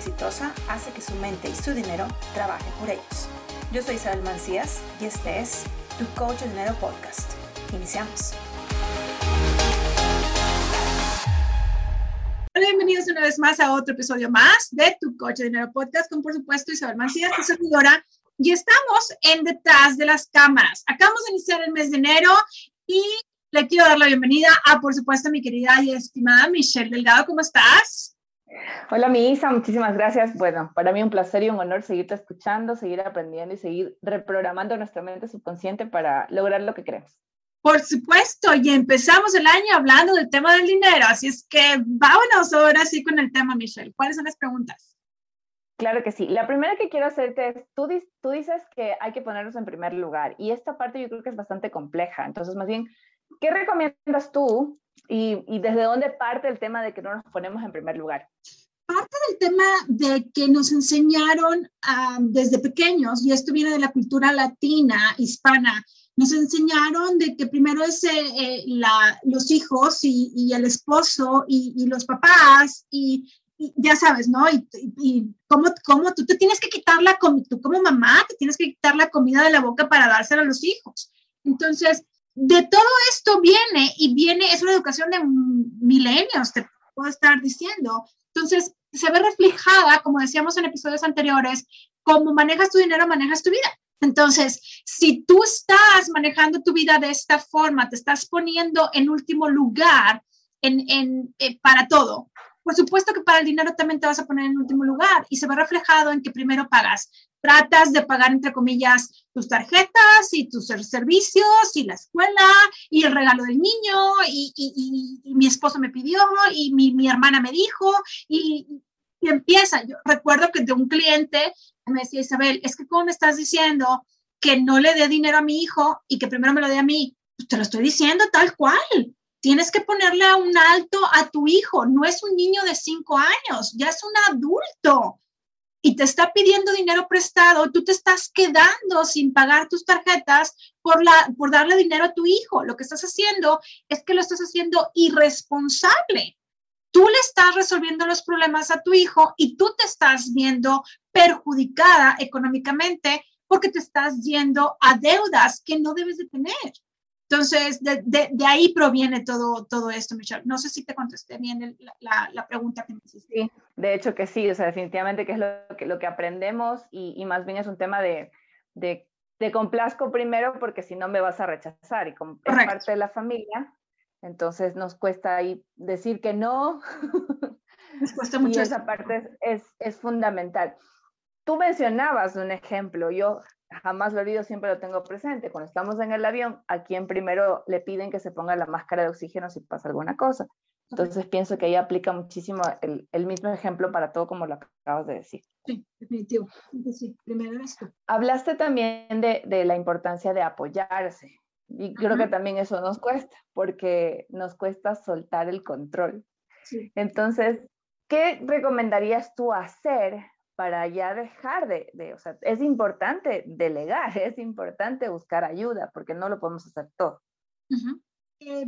exitosa hace que su mente y su dinero trabajen por ellos. Yo soy Isabel Mancías y este es Tu Coach Dinero Podcast. Iniciamos. Hola, bienvenidos una vez más a otro episodio más de Tu Coach Dinero Podcast con, por supuesto, Isabel Mancías, tu servidora. Y estamos en detrás de las cámaras. Acabamos de iniciar el mes de enero y le quiero dar la bienvenida a, por supuesto, mi querida y estimada Michelle Delgado. ¿Cómo estás? Hola, mi Isa, muchísimas gracias. Bueno, para mí un placer y un honor seguirte escuchando, seguir aprendiendo y seguir reprogramando nuestra mente subconsciente para lograr lo que queremos. Por supuesto, y empezamos el año hablando del tema del dinero, así es que vámonos ahora sí con el tema, Michelle. ¿Cuáles son las preguntas? Claro que sí. La primera que quiero hacerte es, tú, tú dices que hay que ponernos en primer lugar y esta parte yo creo que es bastante compleja. Entonces, más bien, ¿qué recomiendas tú y, desde dónde parte el tema de que no nos ponemos en primer lugar? Parte del tema de que nos enseñaron desde pequeños, y esto viene de la cultura latina, hispana, nos enseñaron de que primero es eh, eh, la, los hijos y, el esposo y, los papás y, ya sabes, ¿no? Y, y cómo, cómo, tú te tienes que quitar la comida, tú como mamá te tienes que quitar la comida de la boca para dársela a los hijos. Entonces, de todo esto viene y viene, es una educación de milenios, te puedo estar diciendo. Entonces, se ve reflejada, como decíamos en episodios anteriores, cómo manejas tu dinero, manejas tu vida. Entonces, si tú estás manejando tu vida de esta forma, te estás poniendo en último lugar en, en, eh, para todo, por supuesto que para el dinero también te vas a poner en último lugar y se ve reflejado en que primero pagas tratas de pagar, entre comillas, tus tarjetas y tus servicios y la escuela y el regalo del niño y, mi esposo me pidió y mi, hermana me dijo y, empieza. Yo recuerdo que de un cliente me decía, Isabel, es que ¿cómo me estás diciendo que no le dé dinero a mi hijo y que primero me lo dé a mí? Pues te lo estoy diciendo tal cual. Tienes que ponerle un alto a tu hijo. No es un niño de cinco años, ya es un adulto y te está pidiendo dinero prestado, tú te estás quedando sin pagar tus tarjetas por, la, por darle dinero a tu hijo. Lo que estás haciendo es que lo estás haciendo irresponsable. Tú le estás resolviendo los problemas a tu hijo y tú te estás viendo perjudicada económicamente porque te estás yendo a deudas que no debes de tener. Entonces, de, de, ahí proviene todo, todo esto, Michelle. No sé si te contesté bien la, la, pregunta que me hiciste. Sí, de hecho que sí, o sea, definitivamente que es lo que, lo que aprendemos y, y más bien es un tema de, de, de complazco primero porque si no me vas a rechazar y como es parte de la familia, entonces nos cuesta ahí decir que no. Nos cuesta mucho. y esa parte es, es, es fundamental. Tú mencionabas un ejemplo, yo jamás lo olvido, siempre lo tengo presente. Cuando estamos en el avión, a quien primero le piden que se ponga la máscara de oxígeno si pasa alguna cosa. Entonces pienso que ahí aplica muchísimo el, el, mismo ejemplo para todo como lo acabas de decir. Sí, definitivo. Sí, primero esto. Hablaste también de, de, la importancia de apoyarse. Y creo que también eso nos cuesta, porque nos cuesta soltar el control. Sí. Entonces, ¿qué recomendarías tú hacer para ya dejar de, o sea, es importante delegar, es importante buscar ayuda, porque no lo podemos hacer todo. Eh,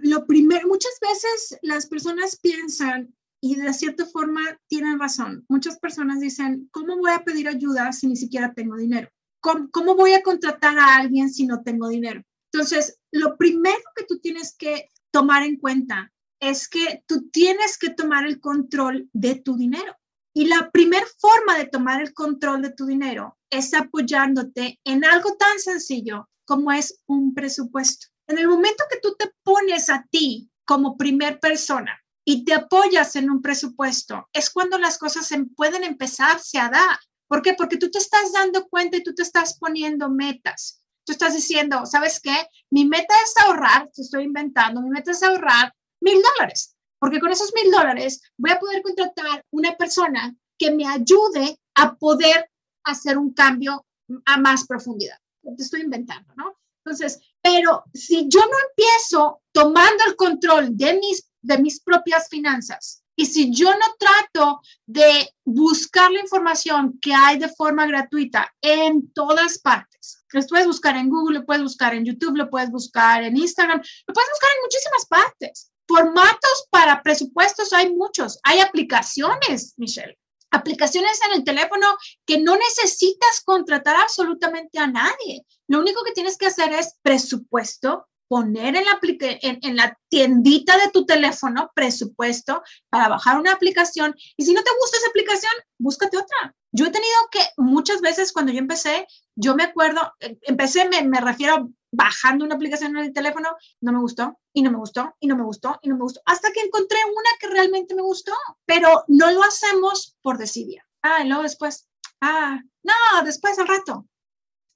lo, primero, muchas veces las personas piensan, y de cierta forma tienen razón, muchas personas dicen, ¿cómo voy a pedir ayuda si ni siquiera tengo dinero? ¿Cómo, cómo voy a contratar a alguien si no tengo dinero? Entonces, lo primero que tú tienes que tomar en cuenta es que tú tienes que tomar el control de tu dinero. Y la primera forma de tomar el control de tu dinero es apoyándote en algo tan sencillo como es un presupuesto. En el momento que tú te pones a ti como primer persona y te apoyas en un presupuesto, es cuando las cosas se pueden empezarse a dar. ¿Por qué? Porque tú te estás dando cuenta y tú te estás poniendo metas. Tú estás diciendo, ¿sabes qué? Mi meta es ahorrar, te estoy inventando, mi meta es ahorrar mil dólares porque con esos mil dólares voy a poder contratar una persona que me ayude a poder hacer un cambio a más profundidad. Te estoy inventando, ¿no? Entonces, pero si yo no empiezo tomando el control de mis, de mis propias finanzas y si yo no trato de buscar la información que hay de forma gratuita en todas partes, lo puedes buscar en Google, lo puedes buscar en YouTube, lo puedes buscar en Instagram, lo puedes buscar en muchísimas partes. Formatos para presupuestos hay muchos. Hay aplicaciones, Michelle. aplicaciones en el teléfono que no necesitas contratar absolutamente a nadie. Lo único que tienes que hacer es presupuesto, poner en la, en, la tiendita de tu teléfono presupuesto para bajar una aplicación y si no te gusta esa aplicación, búscate otra. Yo he tenido que muchas veces cuando yo empecé, yo me acuerdo, eh, empecé, me, me refiero bajando una aplicación en el teléfono, no me gustó y no me gustó y no me gustó y no me gustó, hasta que encontré una que realmente me gustó, pero no lo hacemos por desidia. Ah, y luego después, ah, no, después al rato.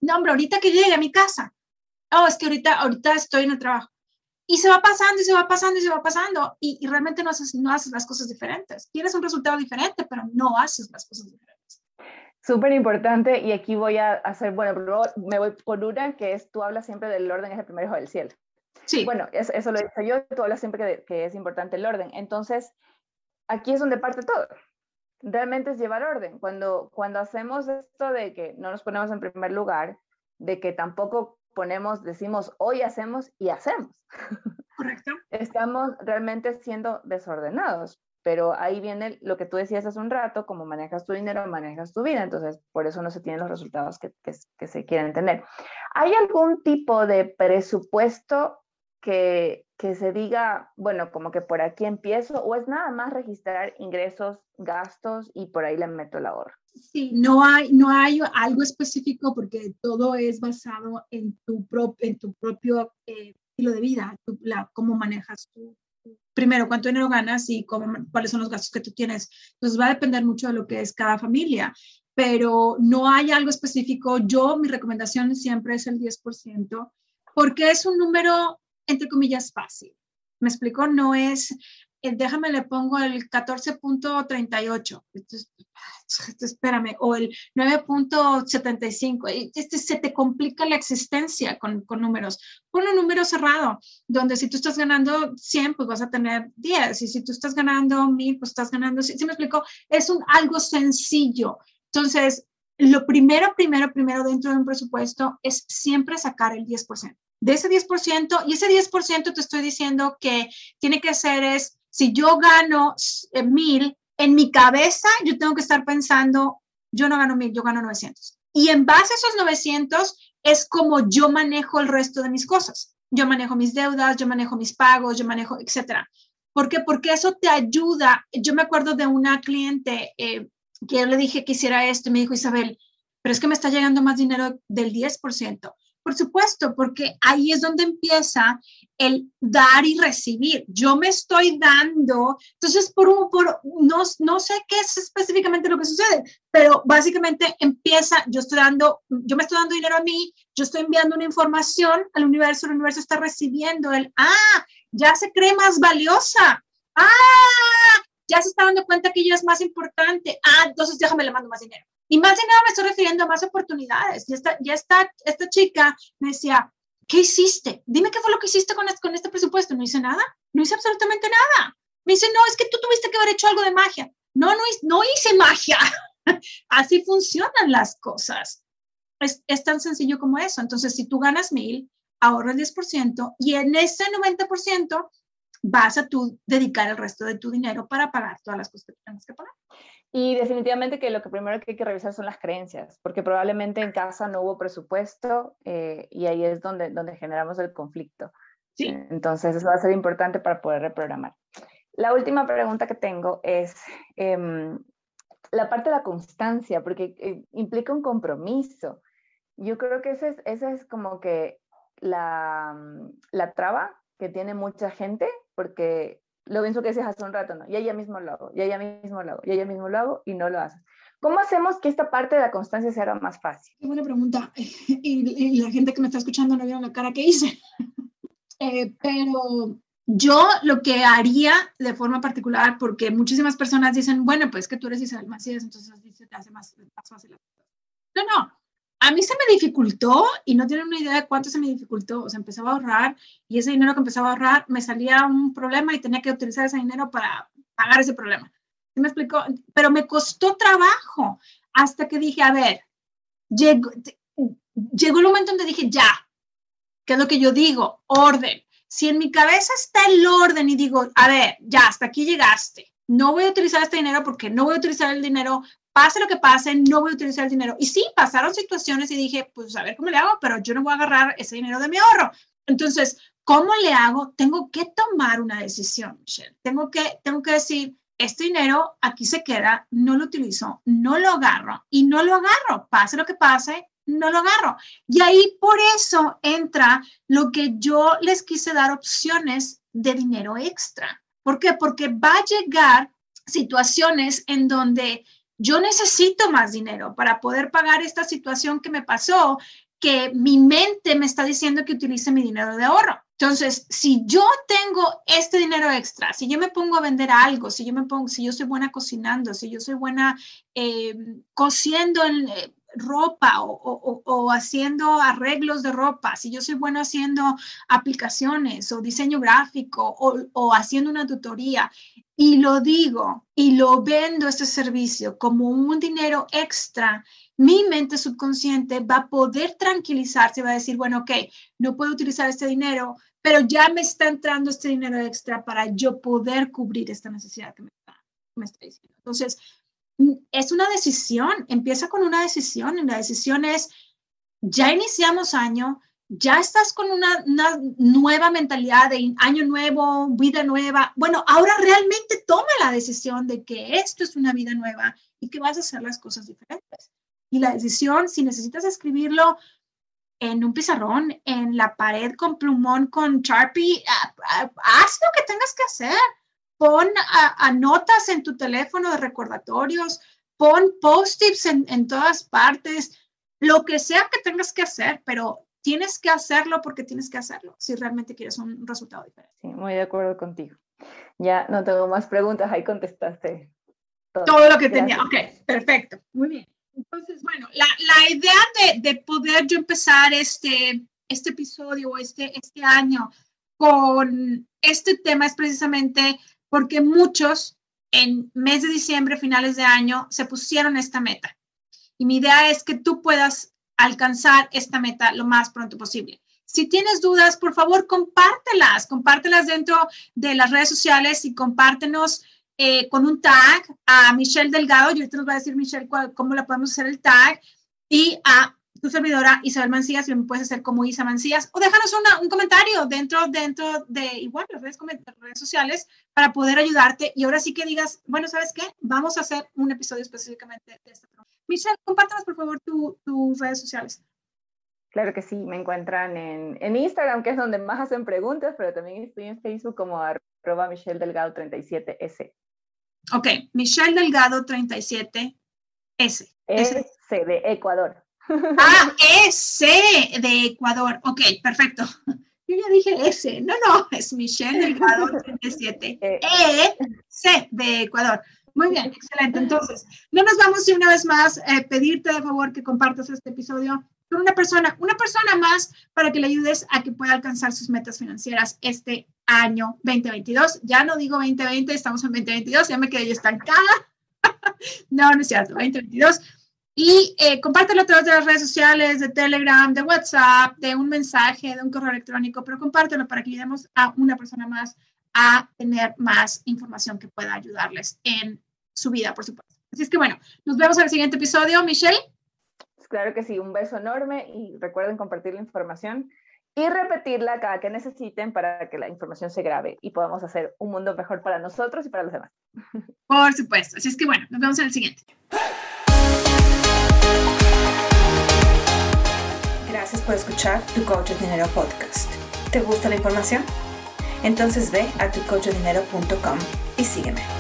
No, hombre, ahorita que llegue a mi casa, oh, es que ahorita, ahorita estoy en el trabajo. Y se va pasando y se va pasando y se va pasando y, realmente no haces, no haces las cosas diferentes. Tienes un resultado diferente, pero no haces las cosas diferentes. Súper importante y aquí voy a hacer, bueno, me voy por una que es, tú hablas siempre del orden es el primer hijo del cielo. Sí. Bueno, eso, eso lo he dicho yo, tú hablas siempre que, que es importante el orden. Entonces, aquí es donde parte todo realmente es llevar orden. Cuando, cuando hacemos esto de que no nos ponemos en primer lugar, de que tampoco ponemos, decimos hoy hacemos y hacemos. Correcto. Estamos realmente siendo desordenados, pero ahí viene lo que tú decías hace un rato, como manejas tu dinero, manejas tu vida, entonces por eso no se tienen los resultados que, se quieren tener. ¿Hay algún tipo de presupuesto que, que se diga, bueno, como que por aquí empiezo, o es nada más registrar ingresos, gastos y por ahí le meto el ahorro? Sí, no hay, no hay algo específico porque todo es basado en tu, en tu propio eh, estilo de vida, la, cómo manejas tú. Primero, cuánto dinero ganas y cuáles son los gastos que tú tienes. Entonces va a depender mucho de lo que es cada familia, pero no hay algo específico. Yo, mi recomendación siempre es el 10%, porque es un número, entre comillas, fácil. Me explico, no es, déjame le pongo el 14.38, espérame, o el 9.75, este, se te complica la existencia con, con números. Pon un número cerrado, donde si tú estás ganando 100, pues vas a tener 10, y si tú estás ganando 1000, pues estás ganando, ¿sí, me explico? Es un, algo sencillo. Entonces, lo primero, primero, primero dentro de un presupuesto es siempre sacar el 10%. De ese 10%, y ese 10% te estoy diciendo que tiene que ser es si yo gano mil, en mi cabeza yo tengo que estar pensando, yo no gano mil, yo gano 900. Y en base a esos 900 es como yo manejo el resto de mis cosas. Yo manejo mis deudas, yo manejo mis pagos, yo manejo, etcétera. ¿Por qué? Porque eso te ayuda. Yo me acuerdo de una cliente eh, que yo le dije que hiciera esto y me dijo, Isabel, pero es que me está llegando más dinero del 10%. Por supuesto, porque ahí es donde empieza el dar y recibir. Yo me estoy dando, entonces, por, un, por no, no sé qué es específicamente lo que sucede, pero básicamente empieza, yo estoy dando, yo me estoy dando dinero a mí, yo estoy enviando una información al universo, el universo está recibiendo el, ah, ya se cree más valiosa, ah, ya se está dando cuenta que ella es más importante, ah, entonces déjame le mando más dinero. Y más nada me estoy refiriendo a más oportunidades. Ya está, ya está, esta chica me decía, ¿qué hiciste? Dime qué fue lo que hiciste con este, con este presupuesto. No hice nada, no hice absolutamente nada. Me dice, no, es que tú tuviste que haber hecho algo de magia. No, no, no hice magia. Así funcionan las cosas. Es, es, tan sencillo como eso. Entonces, si tú ganas mil, ahorra el 10% y en ese 90% vas a tú dedicar el resto de tu dinero para pagar todas las cosas que tienes que pagar. Y definitivamente que lo que primero que hay que revisar son las creencias, porque probablemente en casa no hubo presupuesto eh, y ahí es donde, donde generamos el conflicto. Sí. Entonces eso va a ser importante para poder reprogramar. La última pregunta que tengo es em, la parte de la constancia, porque eh, implica un compromiso. Yo creo que esa es, ese es como que la, la traba que tiene mucha gente, porque lo mismo que decías hace un rato, ¿no? Y ella mismo lo hago, y ella mismo lo hago, y ella mismo lo hago, y no lo hace. ¿Cómo hacemos que esta parte de la constancia se haga más fácil? Qué buena pregunta. Y, la gente que me está escuchando no vio la cara que hice. Eh, pero yo lo que haría de forma particular, porque muchísimas personas dicen, bueno, pues que tú eres Isabel Macías, entonces te hace más, más fácil. No, no, a mí se me dificultó y no tienen una idea de cuánto se me dificultó. O sea, empezaba a ahorrar y ese dinero que empezaba a ahorrar me salía un problema y tenía que utilizar ese dinero para pagar ese problema. ¿Sí me explicó? Pero me costó trabajo hasta que dije, a ver, llegó, llegó el momento donde dije, ya, ¿qué es lo que yo digo? Orden. Si en mi cabeza está el orden y digo, a ver, ya, hasta aquí llegaste, no voy a utilizar este dinero porque no voy a utilizar el dinero, pase lo que pase, no voy a utilizar el dinero. Y sí, pasaron situaciones y dije, pues a ver cómo le hago, pero yo no voy a agarrar ese dinero de mi ahorro. Entonces, ¿cómo le hago? Tengo que tomar una decisión, Michelle. Tengo que, tengo que decir, este dinero aquí se queda, no lo utilizo, no lo agarro y no lo agarro, pase lo que pase, no lo agarro. Y ahí por eso entra lo que yo les quise dar opciones de dinero extra. ¿Por qué? Porque va a llegar situaciones en donde yo necesito más dinero para poder pagar esta situación que me pasó, que mi mente me está diciendo que utilice mi dinero de ahorro. Entonces, si yo tengo este dinero extra, si yo me pongo a vender algo, si yo me pongo, si yo soy buena cocinando, si yo soy buena eh, cosiendo en, eh, ropa o, haciendo arreglos de ropa, si yo soy bueno haciendo aplicaciones o diseño gráfico o, haciendo una tutoría y lo digo y lo vendo este servicio como un dinero extra, mi mente subconsciente va a poder tranquilizarse, va a decir, bueno, ok, no puedo utilizar este dinero, pero ya me está entrando este dinero extra para yo poder cubrir esta necesidad que me está, me está diciendo. Entonces, es una decisión, empieza con una decisión y la decisión es, ya iniciamos año, ya estás con una, nueva mentalidad de año nuevo, vida nueva. Bueno, ahora realmente toma la decisión de que esto es una vida nueva y que vas a hacer las cosas diferentes. Y la decisión, si necesitas escribirlo en un pizarrón, en la pared con plumón, con Sharpie, haz lo que tengas que hacer pon a, notas en tu teléfono de recordatorios, pon post-its en, todas partes, lo que sea que tengas que hacer, pero tienes que hacerlo porque tienes que hacerlo si realmente quieres un resultado diferente. Sí, muy de acuerdo contigo. Ya no tengo más preguntas, ahí contestaste todo, lo que tenía. Ok, perfecto, muy bien. Entonces, bueno, la, la idea de, de, poder yo empezar este, este episodio, este, este año con este tema es precisamente porque muchos en mes de diciembre, finales de año, se pusieron esta meta. Y mi idea es que tú puedas alcanzar esta meta lo más pronto posible. Si tienes dudas, por favor, compártelas, compártelas dentro de las redes sociales y compártenos eh, con un tag a Michelle Delgado. Yo ahorita nos voy a decir, Michelle, cómo la podemos hacer el tag. Y a tu servidora Isabel Mancías, y me puedes hacer como Isa Mancías, o déjanos un comentario dentro, dentro de igual las redes, redes, sociales para poder ayudarte. Y ahora sí que digas, bueno, ¿sabes qué? Vamos a hacer un episodio específicamente de este programa. Michelle, compártanos por favor tus redes sociales. Claro que sí, me encuentran en, en, Instagram, que es donde más hacen preguntas, pero también estoy en Facebook como arroba Michelle Delgado 37S. Ok, Michelle Delgado 37S. S de Ecuador. Ah, S de Ecuador. Ok, perfecto. Yo ya dije S. No, no, es Michelle Delgado 37. E, C de Ecuador. Muy bien, excelente. Entonces, no nos vamos y una vez más eh, pedirte de favor que compartas este episodio con una persona, una persona más para que le ayudes a que pueda alcanzar sus metas financieras este año 2022. Ya no digo 2020, estamos en 2022, ya me quedé estancada. no, no es cierto, 2022 y eh, compártelo a través de las redes sociales, de Telegram, de WhatsApp, de un mensaje, de un correo electrónico, pero compártelo para que ayudemos a una persona más a tener más información que pueda ayudarles en su vida, por supuesto. Así es que bueno, nos vemos en el siguiente episodio. Michelle. Claro que sí, un beso enorme y recuerden compartir la información y repetirla cada que necesiten para que la información se grabe y podamos hacer un mundo mejor para nosotros y para los demás. Por supuesto. Así es que bueno, nos vemos en el siguiente. Gracias por escuchar Tu Coach Dinero Podcast. ¿Te gusta la información? Entonces ve a tucoachdinero.com y sígueme.